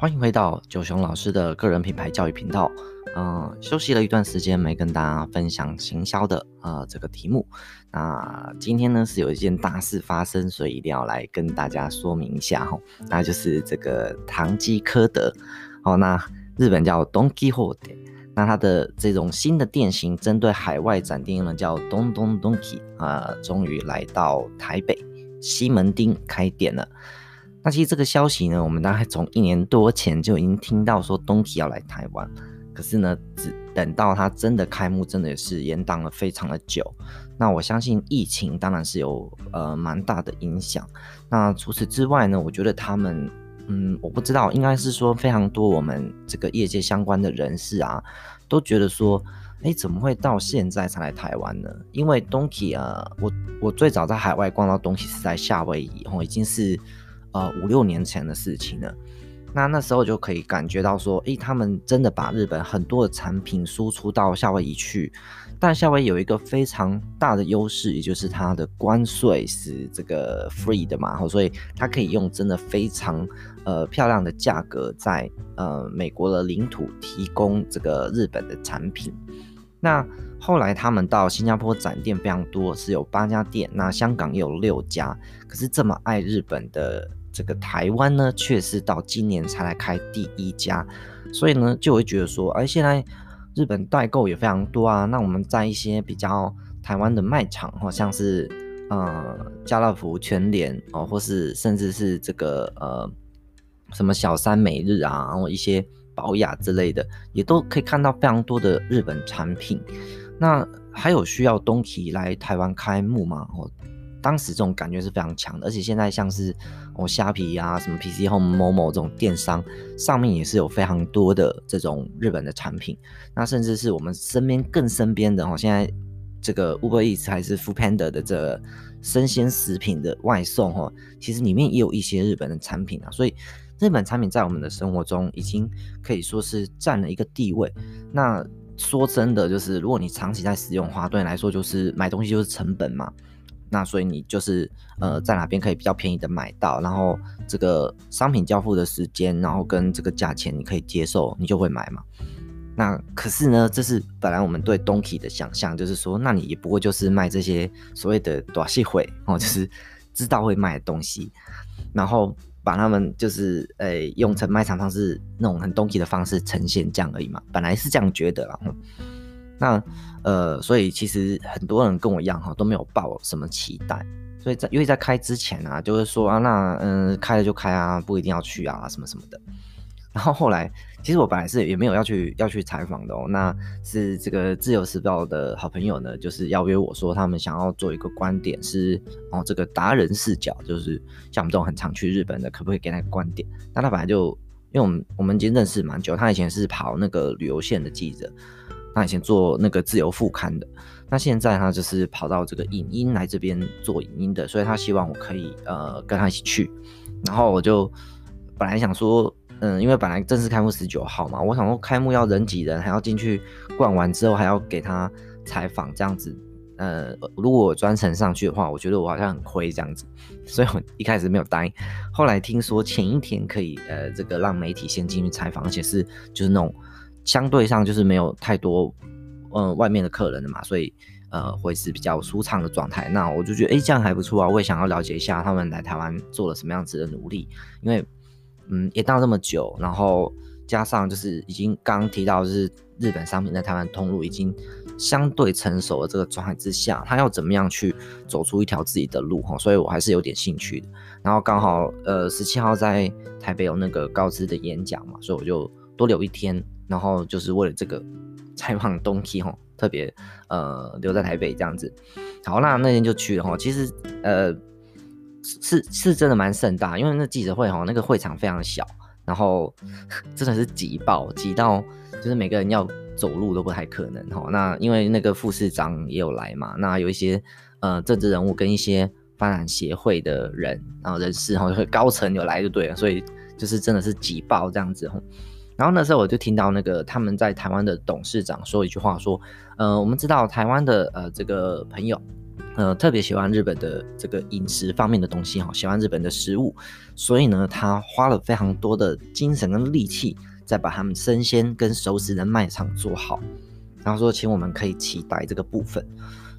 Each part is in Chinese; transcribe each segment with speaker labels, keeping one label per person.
Speaker 1: 欢迎回到九熊老师的个人品牌教育频道。嗯、休息了一段时间没跟大家分享行销的呃这个题目。那今天呢是有一件大事发生，所以一定要来跟大家说明一下哈。那就是这个唐吉诃德哦，那日本叫 Don Quijote，那它的这种新的店型针对海外展店呢叫东东 Donki 啊，终于来到台北西门町开店了。那其实这个消息呢，我们大概从一年多前就已经听到说 Donki 要来台湾，可是呢，只等到它真的开幕，真的也是延宕了非常的久。那我相信疫情当然是有呃蛮大的影响。那除此之外呢，我觉得他们，嗯，我不知道，应该是说非常多我们这个业界相关的人士啊，都觉得说，哎，怎么会到现在才来台湾呢？因为 Donki 啊，我我最早在海外逛到东西是在夏威夷，哦，已经是。呃，五六年前的事情了，那那时候就可以感觉到说，诶，他们真的把日本很多的产品输出到夏威夷去，但夏威夷有一个非常大的优势，也就是它的关税是这个 free 的嘛，所以它可以用真的非常呃漂亮的价格在呃美国的领土提供这个日本的产品。那后来他们到新加坡展店非常多，是有八家店，那香港也有六家，可是这么爱日本的。这个台湾呢，却是到今年才来开第一家，所以呢，就会觉得说，哎，现在日本代购也非常多啊。那我们在一些比较台湾的卖场，好像是呃家乐福、全联哦，或是甚至是这个呃什么小三美日啊，然后一些保雅之类的，也都可以看到非常多的日本产品。那还有需要东体来台湾开幕吗？哦。当时这种感觉是非常强的，而且现在像是哦虾皮啊、什么 PC Home、某某这种电商上面也是有非常多的这种日本的产品。那甚至是我们身边更身边的哦，现在这个 Uber Eats 还是 Foodpanda 的这生鲜食品的外送哦，其实里面也有一些日本的产品啊。所以日本产品在我们的生活中已经可以说是占了一个地位。那说真的，就是如果你长期在使用的话，对你来说就是买东西就是成本嘛。那所以你就是呃在哪边可以比较便宜的买到，然后这个商品交付的时间，然后跟这个价钱你可以接受，你就会买嘛。那可是呢，这是本来我们对 Donki 的想象，就是说，那你也不过就是卖这些所谓的大杂烩哦，就是知道会卖的东西，然后把他们就是诶、欸、用成卖场方式那种很 Donki 的方式呈现这样而已嘛，本来是这样觉得啦。那呃，所以其实很多人跟我一样哈，都没有抱什么期待。所以在因为在开之前啊，就是说啊，那嗯，开了就开啊，不一定要去啊，什么什么的。然后后来，其实我本来是也没有要去要去采访的哦。那是这个自由时报的好朋友呢，就是邀约我说，他们想要做一个观点是哦，这个达人视角，就是像我们这种很常去日本的，可不可以给那个观点？那他本来就因为我们我们已经认识蛮久，他以前是跑那个旅游线的记者。他以前做那个自由副刊的，那现在他就是跑到这个影音来这边做影音的，所以他希望我可以呃跟他一起去。然后我就本来想说，嗯，因为本来正式开幕十九号嘛，我想说开幕要人挤人，还要进去逛完之后还要给他采访这样子。呃，如果我专程上去的话，我觉得我好像很亏这样子，所以我一开始没有答应。后来听说前一天可以呃这个让媒体先进去采访，而且是就是那种。相对上就是没有太多，嗯，外面的客人的嘛，所以呃会是比较舒畅的状态。那我就觉得，哎，这样还不错啊。我也想要了解一下他们来台湾做了什么样子的努力，因为嗯也到这么久，然后加上就是已经刚刚提到，就是日本商品在台湾通路已经相对成熟的这个状态之下，他要怎么样去走出一条自己的路哈？所以我还是有点兴趣的。然后刚好呃十七号在台北有那个高知的演讲嘛，所以我就多留一天。然后就是为了这个采访 Donki 吼，特别呃留在台北这样子。好，那那天就去了哈。其实呃是是真的蛮盛大，因为那记者会哈，那个会场非常小，然后 真的是挤爆，挤到就是每个人要走路都不太可能哈。那因为那个副市长也有来嘛，那有一些呃政治人物跟一些发展协会的人然后人士哈，高层有来就对了，所以就是真的是挤爆这样子吼。然后那时候我就听到那个他们在台湾的董事长说一句话，说，呃，我们知道台湾的呃这个朋友，呃，特别喜欢日本的这个饮食方面的东西哈，喜欢日本的食物，所以呢，他花了非常多的精神跟力气，在把他们生鲜跟熟食的卖场做好。然后说，请我们可以期待这个部分。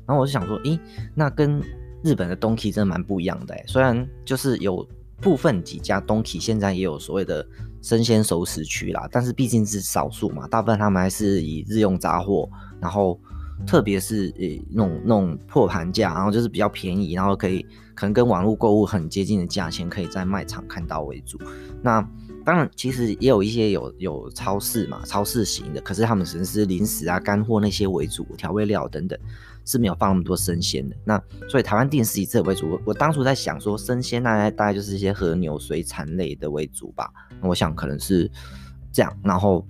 Speaker 1: 然后我就想说，诶，那跟日本的 Donki 真的蛮不一样的诶，虽然就是有部分几家东体现在也有所谓的生鲜熟食区啦，但是毕竟是少数嘛，大部分他们还是以日用杂货，然后。特别是呃那种那种破盘价，然后就是比较便宜，然后可以可能跟网络购物很接近的价钱，可以在卖场看到为主。那当然，其实也有一些有有超市嘛，超市型的，可是他们只是零食啊、干货那些为主，调味料等等是没有放那么多生鲜的。那所以台湾店是以这为主。我我当初在想说，生鲜大概大概就是一些和牛、水产类的为主吧。那我想可能是这样，然后。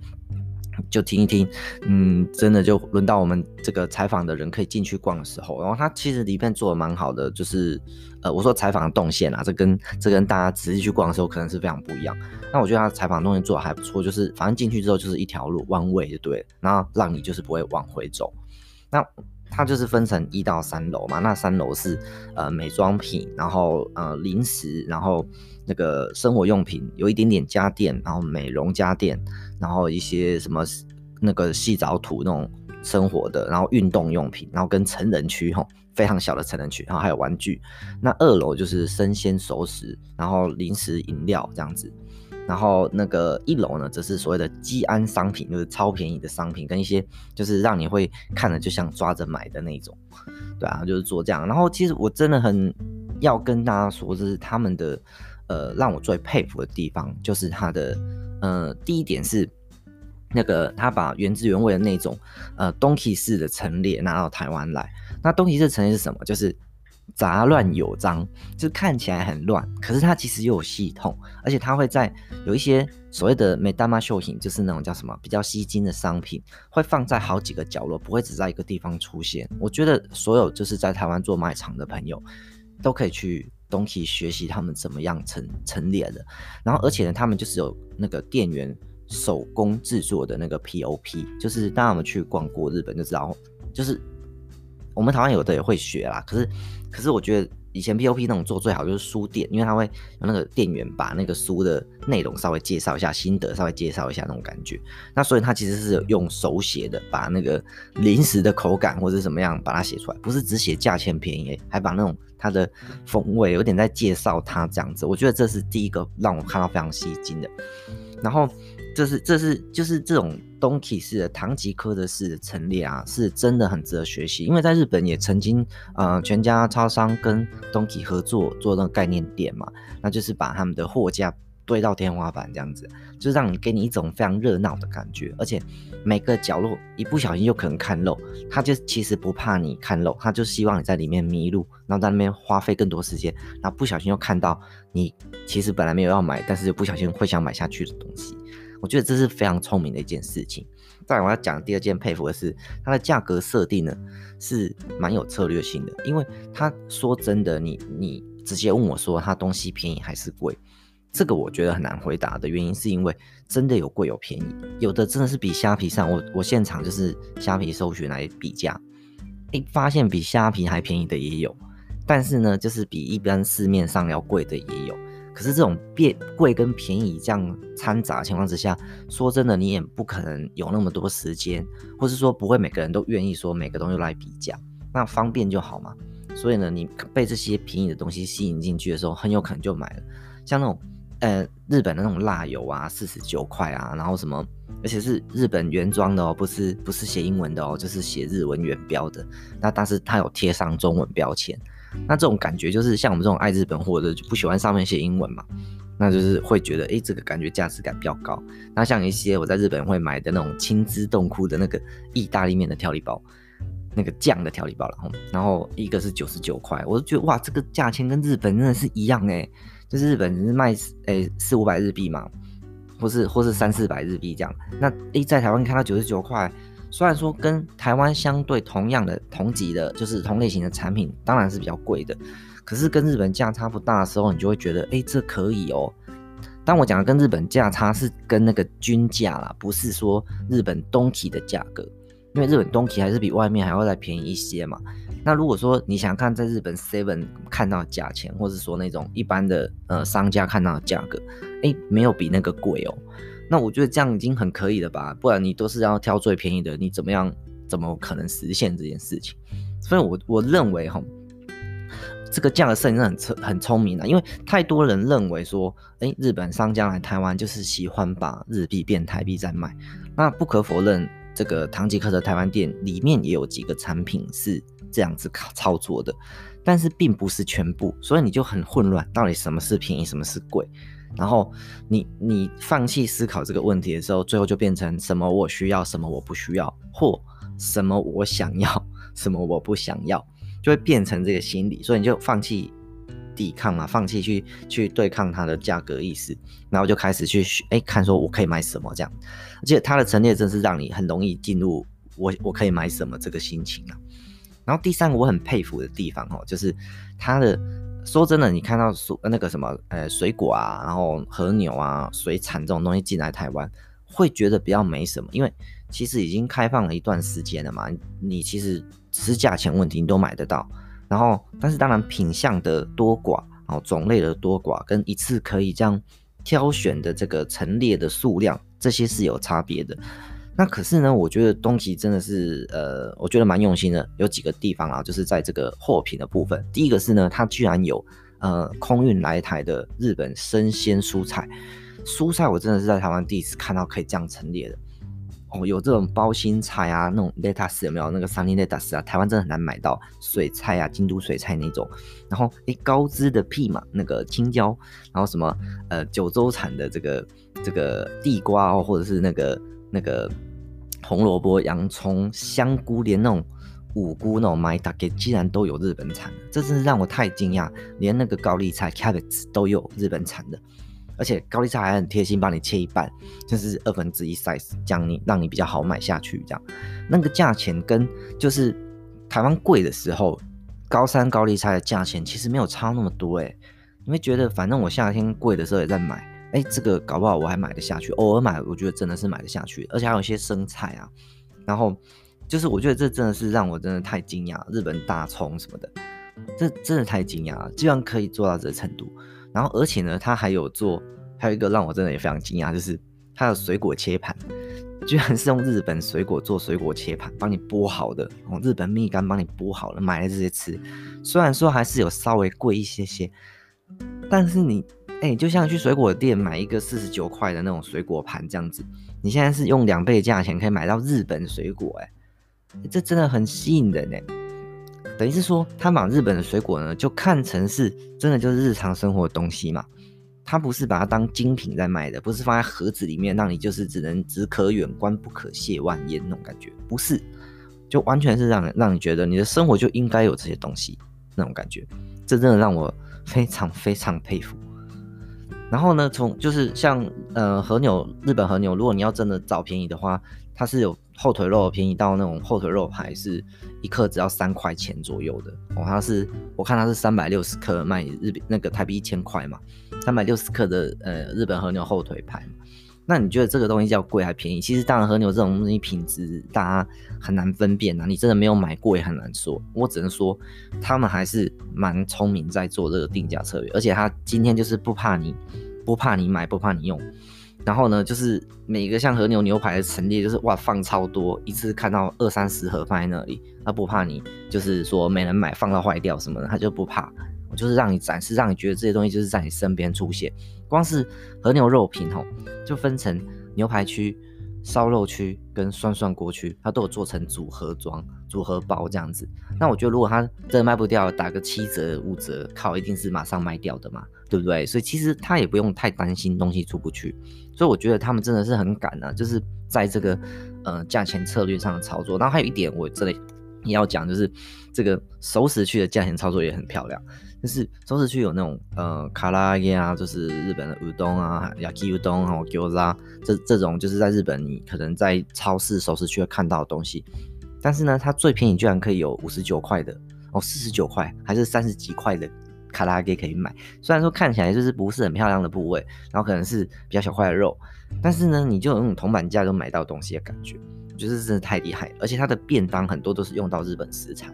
Speaker 1: 就听一听，嗯，真的就轮到我们这个采访的人可以进去逛的时候，然后他其实里面做的蛮好的，就是呃，我说采访的动线啊，这跟这跟大家直接去逛的时候可能是非常不一样。那我觉得他采访动线做的还不错，就是反正进去之后就是一条路弯位就对了，然后让你就是不会往回走。那它就是分成一到三楼嘛，那三楼是呃美妆品，然后呃零食，然后那个生活用品，有一点点家电，然后美容家电，然后一些什么那个矽藻土那种生活的，然后运动用品，然后跟成人区吼，非常小的成人区，然后还有玩具。那二楼就是生鲜熟食，然后零食饮料这样子。然后那个一楼呢，则是所谓的基安商品，就是超便宜的商品，跟一些就是让你会看了就想抓着买的那种，对啊，就是做这样。然后其实我真的很要跟大家说，这是他们的呃让我最佩服的地方，就是他的呃第一点是那个他把原汁原味的那种呃 Donki 式的陈列拿到台湾来。那东西式陈列是什么？就是。杂乱有章，就看起来很乱，可是它其实又有系统，而且它会在有一些所谓的目玉商品，就是那种叫什么比较吸睛的商品，会放在好几个角落，不会只在一个地方出现。我觉得所有就是在台湾做卖场的朋友，都可以去 Donki 学习他们怎么样陈陈列的。然后而且呢，他们就是有那个店员手工制作的那个 POP，就是大家有没有去逛过日本就知道，就是。我们台湾有的也会学啦，可是，可是我觉得以前 POP 那种做最好就是书店，因为他会有那个店员把那个书的内容稍微介绍一下，心得稍微介绍一下那种感觉。那所以他其实是用手写的，把那个零食的口感或者怎么样把它写出来，不是只写价钱便宜，还把那种它的风味有点在介绍它这样子。我觉得这是第一个让我看到非常吸睛的。然后。这是这是就是这种 Donki 式的唐吉诃德式的陈列啊，是真的很值得学习。因为在日本也曾经，呃，全家超商跟 Donki 合作做那个概念店嘛，那就是把他们的货架堆到天花板这样子，就让你给你一种非常热闹的感觉。而且每个角落一不小心就可能看漏，他就其实不怕你看漏，他就希望你在里面迷路，然后在那边花费更多时间，然后不小心又看到你其实本来没有要买，但是又不小心会想买下去的东西。我觉得这是非常聪明的一件事情。再来，我要讲第二件佩服的是，它的价格设定呢是蛮有策略性的。因为他说真的，你你直接问我说他东西便宜还是贵，这个我觉得很难回答的原因是因为真的有贵有便宜，有的真的是比虾皮上，我我现场就是虾皮搜寻来比价，诶，发现比虾皮还便宜的也有，但是呢，就是比一般市面上要贵的也有。可是这种变贵跟便宜这样掺杂的情况之下，说真的，你也不可能有那么多时间，或是说不会每个人都愿意说每个东西来比价，那方便就好嘛。所以呢，你被这些便宜的东西吸引进去的时候，很有可能就买了。像那种呃日本的那种蜡油啊，四十九块啊，然后什么，而且是日本原装的哦，不是不是写英文的哦，就是写日文原标的。那但是它有贴上中文标签。那这种感觉就是像我们这种爱日本货的，就不喜欢上面写英文嘛，那就是会觉得，哎，这个感觉价值感比较高。那像一些我在日本会买的那种青汁冻库的那个意大利面的调理包，那个酱的调理包，然后然后一个是九十九块，我就觉得哇，这个价钱跟日本真的是一样哎，就是日本是卖哎四五百日币嘛，或是或是三四百日币这样，那哎在台湾看到九十九块。虽然说跟台湾相对同样的同级的，就是同类型的产品，当然是比较贵的。可是跟日本价差不大的时候，你就会觉得，哎，这可以哦。当我讲的跟日本价差是跟那个均价啦，不是说日本东提的价格，因为日本东提还是比外面还要再便宜一些嘛。那如果说你想看在日本 Seven 看到价钱，或者说那种一般的呃商家看到的价格，哎、欸，没有比那个贵哦。那我觉得这样已经很可以了吧？不然你都是要挑最便宜的，你怎么样？怎么可能实现这件事情？所以我，我我认为哈，这个价格设定很聪很聪明的，因为太多人认为说，哎，日本商家来台湾就是喜欢把日币变台币再卖。那不可否认，这个唐吉诃德台湾店里面也有几个产品是这样子操作的，但是并不是全部，所以你就很混乱，到底什么是便宜，什么是贵？然后你你放弃思考这个问题的时候，最后就变成什么我需要，什么我不需要，或什么我想要，什么我不想要，就会变成这个心理，所以你就放弃抵抗嘛，放弃去去对抗它的价格意识，然后就开始去哎看说我可以买什么这样，而且它的陈列真是让你很容易进入我我可以买什么这个心情啊。然后第三个我很佩服的地方哦，就是它的。说真的，你看到蔬那个什么呃水果啊，然后和牛啊、水产这种东西进来台湾，会觉得比较没什么，因为其实已经开放了一段时间了嘛。你其实只是价钱问题，你都买得到。然后，但是当然品相的多寡，然后种类的多寡，跟一次可以这样挑选的这个陈列的数量，这些是有差别的。那可是呢，我觉得东西真的是，呃，我觉得蛮用心的，有几个地方啊，就是在这个货品的部分。第一个是呢，它居然有呃空运来台的日本生鲜蔬菜，蔬菜我真的是在台湾第一次看到可以这样陈列的哦，有这种包心菜啊，那种 lettuce 有没有？那个 sunny lettuce 啊，台湾真的很难买到水菜啊，京都水菜那种。然后诶，高知的屁嘛，那个青椒，然后什么呃九州产的这个这个地瓜哦，或者是那个那个。红萝卜、洋葱、香菇，连那种五菇那种买大给，竟然都有日本产的，这真是让我太惊讶。连那个高丽菜 cabbage 都有日本产的，而且高丽菜还很贴心，帮你切一半，就是二分之一 size，这样你让你比较好买下去。这样那个价钱跟就是台湾贵的时候，高山高丽菜的价钱其实没有差那么多诶，你会觉得反正我夏天贵的时候也在买。哎，这个搞不好我还买得下去，偶尔买，我觉得真的是买得下去，而且还有一些生菜啊，然后就是我觉得这真的是让我真的太惊讶，日本大葱什么的，这真的太惊讶了，居然可以做到这个程度。然后而且呢，它还有做，还有一个让我真的也非常惊讶，就是它的水果切盘，居然是用日本水果做水果切盘，帮你剥好的，哦，日本蜜柑帮你剥好了，买来这些吃，虽然说还是有稍微贵一些些，但是你。哎、就像去水果店买一个四十九块的那种水果盘这样子，你现在是用两倍价钱可以买到日本水果，欸，哎，这真的很吸引人呢。等于是说，他把日本的水果呢，就看成是真的就是日常生活的东西嘛，他不是把它当精品在卖的，不是放在盒子里面让你就是只能只可远观不可亵玩焉那种感觉，不是，就完全是让人让你觉得你的生活就应该有这些东西那种感觉，这真的让我非常非常佩服。然后呢，从就是像呃和牛，日本和牛，如果你要真的找便宜的话，它是有后腿肉便宜到那种后腿肉排是一克只要三块钱左右的哦。它是我看它是三百六十克卖日那个台币一千块嘛，三百六十克的呃日本和牛后腿排。那你觉得这个东西叫贵还便宜？其实当然和牛这种东西品质大家很难分辨呐，你真的没有买过也很难说。我只能说他们还是蛮聪明在做这个定价策略，而且他今天就是不怕你。不怕你买，不怕你用，然后呢，就是每个像和牛牛排的陈列，就是哇放超多，一次看到二三十盒放在那里，他不怕你，就是说没人买，放到坏掉什么的，他就不怕。我就是让你展示，让你觉得这些东西就是在你身边出现。光是和牛肉品吼，就分成牛排区。烧肉区跟涮涮锅区，它都有做成组合装、组合包这样子。那我觉得，如果它真的卖不掉，打个七折、五折，靠，一定是马上卖掉的嘛，对不对？所以其实他也不用太担心东西出不去。所以我觉得他们真的是很敢啊，就是在这个呃价钱策略上的操作。然后还有一点，我这里也要讲，就是这个熟食区的价钱操作也很漂亮。就是熟食区有那种呃卡拉扬啊，就是日本的乌冬啊、焼きうどん啊、饺子啊，这这种就是在日本你可能在超市熟食区会看到的东西。但是呢，它最便宜居然可以有五十九块的哦，四十九块还是三十几块的卡拉扬可以买。虽然说看起来就是不是很漂亮的部位，然后可能是比较小块的肉，但是呢，你就有那种铜板价都买到东西的感觉，就是真的太厉害。而且它的便当很多都是用到日本食材。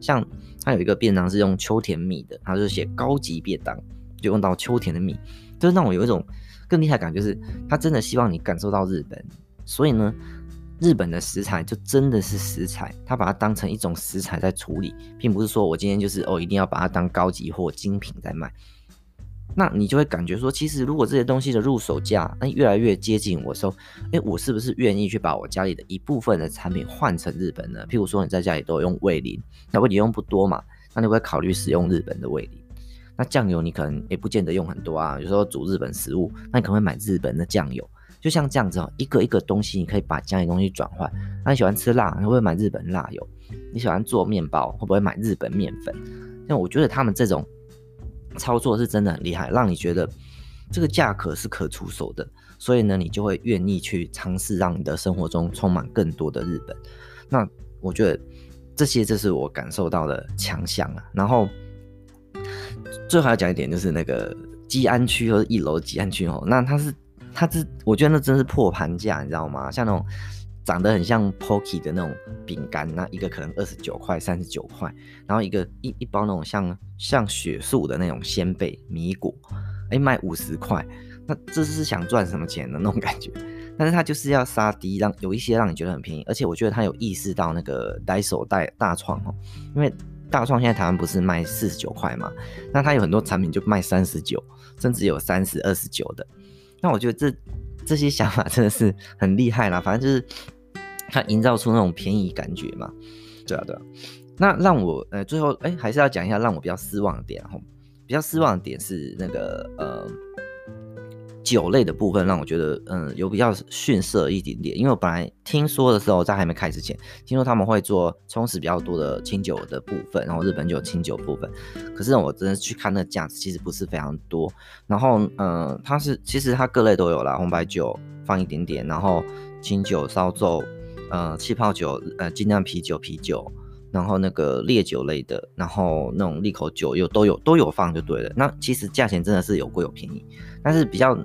Speaker 1: 像 它有一个便当是用秋田米的，他就写高级便当，就用到秋田的米，就是让我有一种更厉害感，就是他真的希望你感受到日本，所以呢。日本的食材就真的是食材，他把它当成一种食材在处理，并不是说我今天就是哦一定要把它当高级或精品在卖。那你就会感觉说，其实如果这些东西的入手价那越来越接近我说，诶，我是不是愿意去把我家里的一部分的产品换成日本呢？譬如说你在家里都用味淋，那味淋用不多嘛，那你会考虑使用日本的味淋。那酱油你可能也不见得用很多啊，有时候煮日本食物，那你可能会买日本的酱油。就像这样子哦，一个一个东西，你可以把家里东西转换。那你喜欢吃辣，你会不会买日本辣油？你喜欢做面包，会不会买日本面粉？那我觉得他们这种操作是真的很厉害，让你觉得这个价格是可出手的，所以呢，你就会愿意去尝试，让你的生活中充满更多的日本。那我觉得这些就是我感受到的强项啊。然后最后要讲一点，就是那个吉安区和一楼吉安区哦，那它是。它这，我觉得那真是破盘价，你知道吗？像那种长得很像 Pocky 的那种饼干，那一个可能二十九块、三十九块，然后一个一一包那种像像雪素的那种仙贝米果，哎，卖五十块，那这是想赚什么钱的那种感觉？但是它就是要杀低，让有一些让你觉得很便宜，而且我觉得它有意识到那个 Daiso 大创哦，因为大创现在台湾不是卖四十九块嘛，那它有很多产品就卖三十九，甚至有三十、二十九的。那我觉得这这些想法真的是很厉害啦，反正就是他营造出那种便宜感觉嘛，对啊对啊。那让我呃最后哎还是要讲一下让我比较失望的点，哈比较失望的点是那个呃。酒类的部分让我觉得，嗯，有比较逊色一点点。因为我本来听说的时候，在还没开之前，听说他们会做充实比较多的清酒的部分，然后日本酒清酒部分。可是我真的去看那个价值，其实不是非常多。然后，嗯，它是其实它各类都有啦，红白酒放一点点，然后清酒、烧酎，呃，气泡酒，呃，精酿啤酒、啤酒，然后那个烈酒类的，然后那种利口酒又都有都有放就对了。那其实价钱真的是有贵有便宜，但是比较。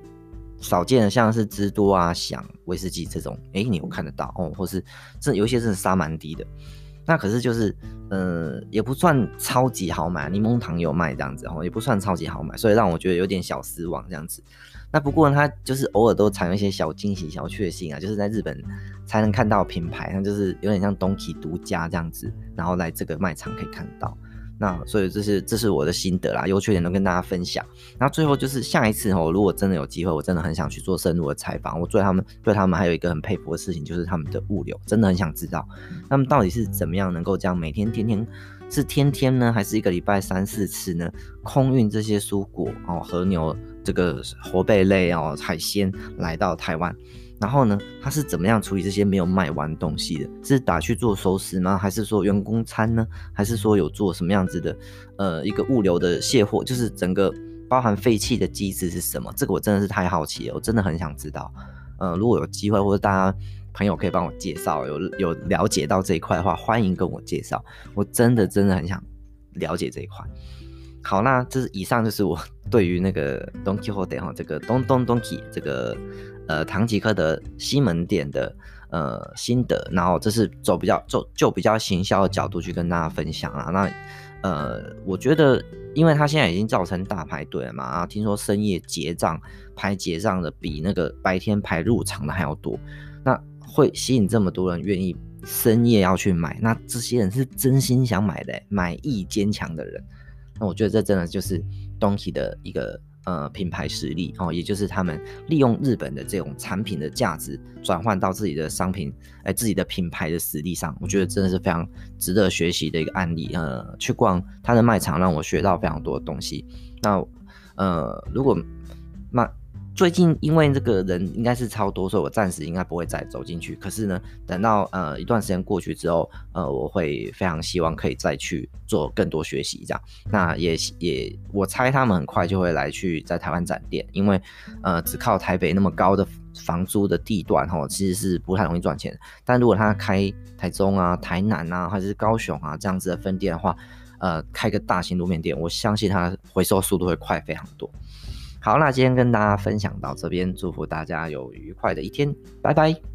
Speaker 1: 少见的像是芝多啊、响威士忌这种，哎、你有看得到哦，或是这有些真的杀蛮低的，那可是就是，呃，也不算超级好买，柠檬糖有卖这样子哦，也不算超级好买，所以让我觉得有点小失望这样子。那不过呢，它就是偶尔都藏一些小惊喜、小确幸啊，就是在日本才能看到品牌，那就是有点像 Donkey 独家这样子，然后来这个卖场可以看到。那所以这是这是我的心得啦，优缺点都跟大家分享。那最后就是下一次哦，如果真的有机会，我真的很想去做深入的采访。我对他们对他们还有一个很佩服的事情，就是他们的物流，真的很想知道他们到底是怎么样能够这样每天天天是天天呢，还是一个礼拜三四次呢？空运这些蔬果哦，和牛这个活贝类哦，海鲜来到台湾。然后呢，他是怎么样处理这些没有卖完东西的？是打去做熟食吗？还是说员工餐呢？还是说有做什么样子的呃一个物流的卸货？就是整个包含废弃的机制是什么？这个我真的是太好奇了，我真的很想知道。呃，如果有机会或者大家朋友可以帮我介绍，有有了解到这一块的话，欢迎跟我介绍。我真的真的很想了解这一块。好，那这是以上就是我 对于那个 Don Quijote 哈，这个东东 Donkey 这个呃唐吉诃德西门店的呃心得，然后这是走比较走就比较行销的角度去跟大家分享啊。那呃，我觉得因为他现在已经造成大排队了嘛，啊，听说深夜结账排结账的比那个白天排入场的还要多，那会吸引这么多人愿意深夜要去买，那这些人是真心想买的，买意坚强的人。那我觉得这真的就是 Donkey 的一个呃品牌实力哦，也就是他们利用日本的这种产品的价值转换到自己的商品，哎，自己的品牌的实力上，我觉得真的是非常值得学习的一个案例。呃，去逛他的卖场让我学到非常多的东西。那呃，如果卖。最近因为这个人应该是超多，所以我暂时应该不会再走进去。可是呢，等到呃一段时间过去之后，呃，我会非常希望可以再去做更多学习，这样。那也也，我猜他们很快就会来去在台湾展店，因为呃只靠台北那么高的房租的地段吼，其实是不太容易赚钱。但如果他开台中啊、台南啊，或者是高雄啊这样子的分店的话，呃，开个大型路面店，我相信它回收速度会快非常多。好，那今天跟大家分享到这边，祝福大家有愉快的一天，拜拜。